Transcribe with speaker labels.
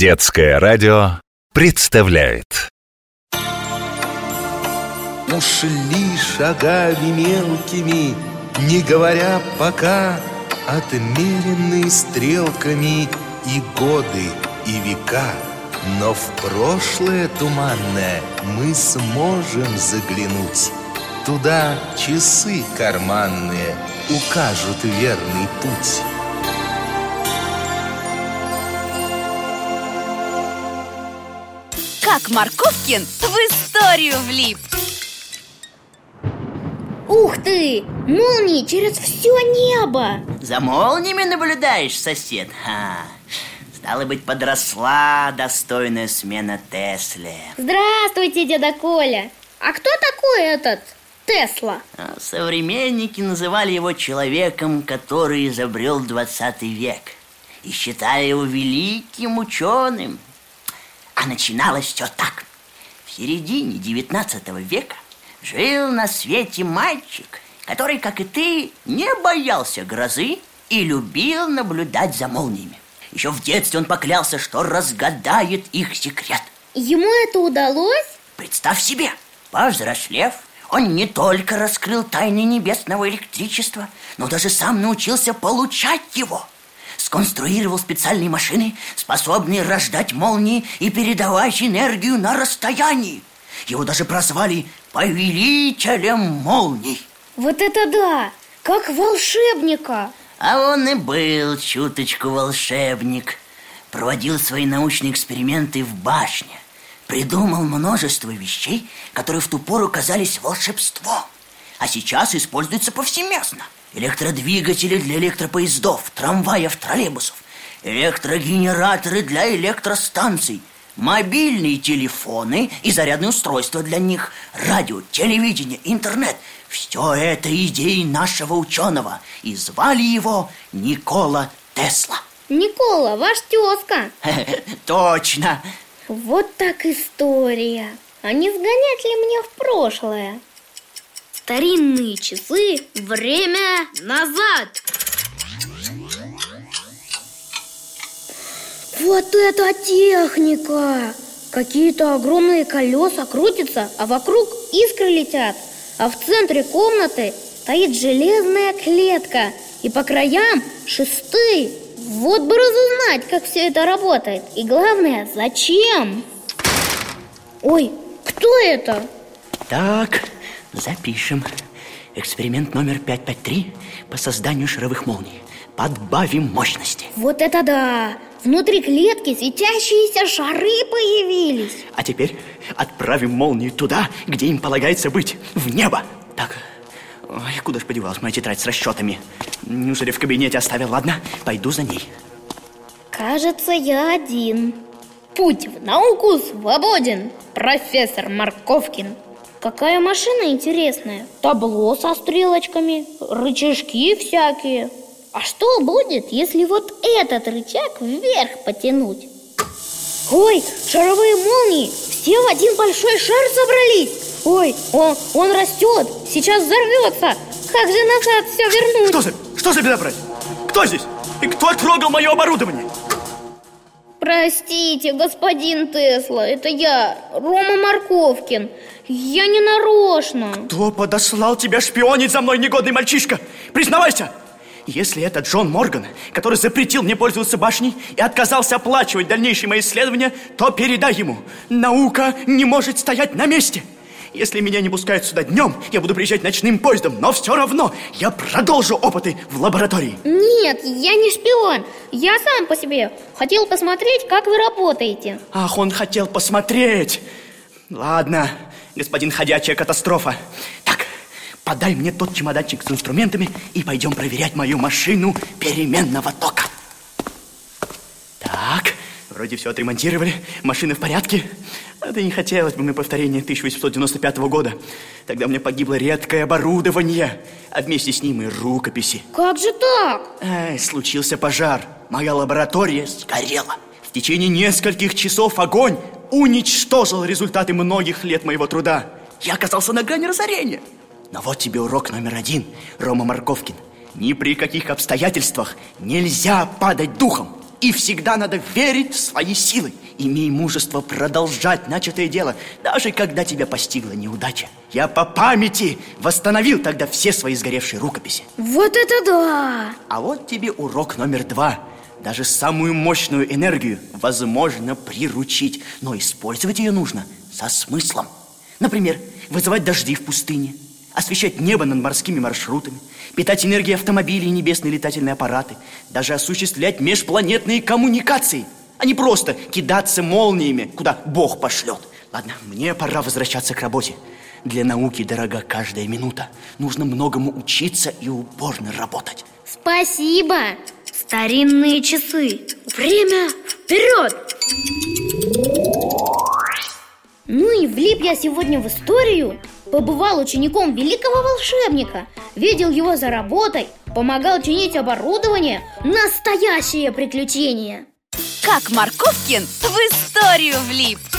Speaker 1: Детское радио представляет
Speaker 2: Ушли шагами мелкими, не говоря пока, Отмеренные стрелками и годы, и века. Но в прошлое туманное мы сможем заглянуть. Туда часы карманные укажут верный путь.
Speaker 3: Как Марковкин в историю влип
Speaker 4: Ух ты! Молнии через все небо!
Speaker 5: За молниями наблюдаешь, сосед? Ха. Стало быть, подросла достойная смена Тесле
Speaker 4: Здравствуйте, деда Коля! А кто такой этот Тесла?
Speaker 5: А Современники называли его человеком, который изобрел 20 век И считали его великим ученым А начиналось все так. В середине 19 века жил на свете мальчик Который, как и ты, не боялся грозы и любил наблюдать за молниями. Еще в детстве он поклялся, что разгадает их секрет.
Speaker 4: Ему это удалось?
Speaker 5: Представь себе, повзрослев, он не только раскрыл тайны небесного электричества, но даже сам научился получать его Сконструировал специальные машины, способные рождать молнии и передавать энергию на расстоянии. Его даже прозвали «повелителем молний»
Speaker 4: Вот это да! Как волшебника!
Speaker 5: А он и был чуточку волшебник. Проводил свои научные эксперименты в башне. Придумал множество вещей, которые в ту пору казались волшебством А сейчас используются повсеместно. Электродвигатели для электропоездов, трамваев, троллейбусов Электрогенераторы для электростанций Мобильные телефоны и зарядные устройства для них Радио, телевидение, интернет. Все это идеи нашего ученого. И звали его Никола Тесла.
Speaker 4: Никола, ваш тезка
Speaker 5: Точно.
Speaker 4: Вот так история. А не сгонять ли мне в прошлое? Старинные часы, время назад Вот это техника! Какие-то огромные колеса крутятся, а вокруг искры летят А в центре комнаты стоит железная клетка И по краям шесты Вот бы разузнать, как все это работает И главное, зачем? Ой, кто это?
Speaker 5: Так, запишем. Эксперимент номер 553 по созданию шаровых молний. Подбавим мощности.
Speaker 4: Вот это да! Внутри клетки светящиеся шары появились.
Speaker 5: А теперь отправим молнии туда, где им полагается быть В небо. Так, ой, куда же подевалась моя тетрадь с расчетами? Неужели в кабинете оставил? Ладно, пойду за ней.
Speaker 4: Кажется, я один. Путь в науку свободен Профессор Марковкин Какая машина интересная Табло со стрелочками Рычажки всякие А что будет, если вот этот рычаг вверх потянуть? Ой, шаровые молнии Все в один большой шар собрались Ой, он, он растет Сейчас взорвется Как же назад все вернуть?
Speaker 5: Что за, что за безобразие? Кто здесь? И кто трогал мое оборудование?
Speaker 4: Простите, господин Тесла, это я, Рома Марковкин Я не нарочно
Speaker 5: Кто подослал тебя шпионить за мной, негодный мальчишка? Признавайся! Если это Джон Морган, который запретил мне пользоваться башней и отказался оплачивать дальнейшие мои исследования, то передай ему. Наука не может стоять на месте. Если меня не пускают сюда днем, я буду приезжать ночным поездом, но все равно я продолжу опыты в лаборатории.
Speaker 4: Нет, я не шпион Я сам по себе Хотел посмотреть, как вы работаете
Speaker 5: Ах, он хотел посмотреть. Ладно, господин ходячая катастрофа. Так, подай мне тот чемоданчик с инструментами и пойдем проверять мою машину переменного тока. Так, вроде все отремонтировали, машина в порядке. Да не хотелось бы мне повторения 1895 года. Тогда у меня погибло редкое оборудование, а вместе с ним и рукописи.
Speaker 4: Как же так?
Speaker 5: Эй, случился пожар. Моя лаборатория сгорела. В течение нескольких часов огонь уничтожил результаты многих лет моего труда. Я оказался на грани разорения. Но вот тебе урок номер один, Рома Марковкин. Ни при каких обстоятельствах нельзя падать духом.
Speaker 6: И всегда надо верить в свои силы. Имей мужество продолжать начатое дело, даже когда тебя постигла неудача. Я по памяти восстановил тогда все свои сгоревшие рукописи.
Speaker 4: Вот это да!
Speaker 6: А вот тебе урок номер два. Даже самую мощную энергию возможно приручить, но использовать ее нужно со смыслом. Например, вызывать дожди в пустыне, освещать небо над морскими маршрутами, питать энергией автомобили и небесные летательные аппараты, даже осуществлять межпланетные коммуникации, а не просто кидаться молниями, куда Бог пошлет. Ладно, мне пора возвращаться к работе. Для науки дорога каждая минута. Нужно многому учиться и упорно работать.
Speaker 4: Спасибо! Старинные часы. Время вперед! Ну и влип я сегодня в историю. Побывал учеником великого волшебника. Видел его за работой. Помогал чинить оборудование. Настоящее приключение!
Speaker 3: Как Марковкин в историю влип!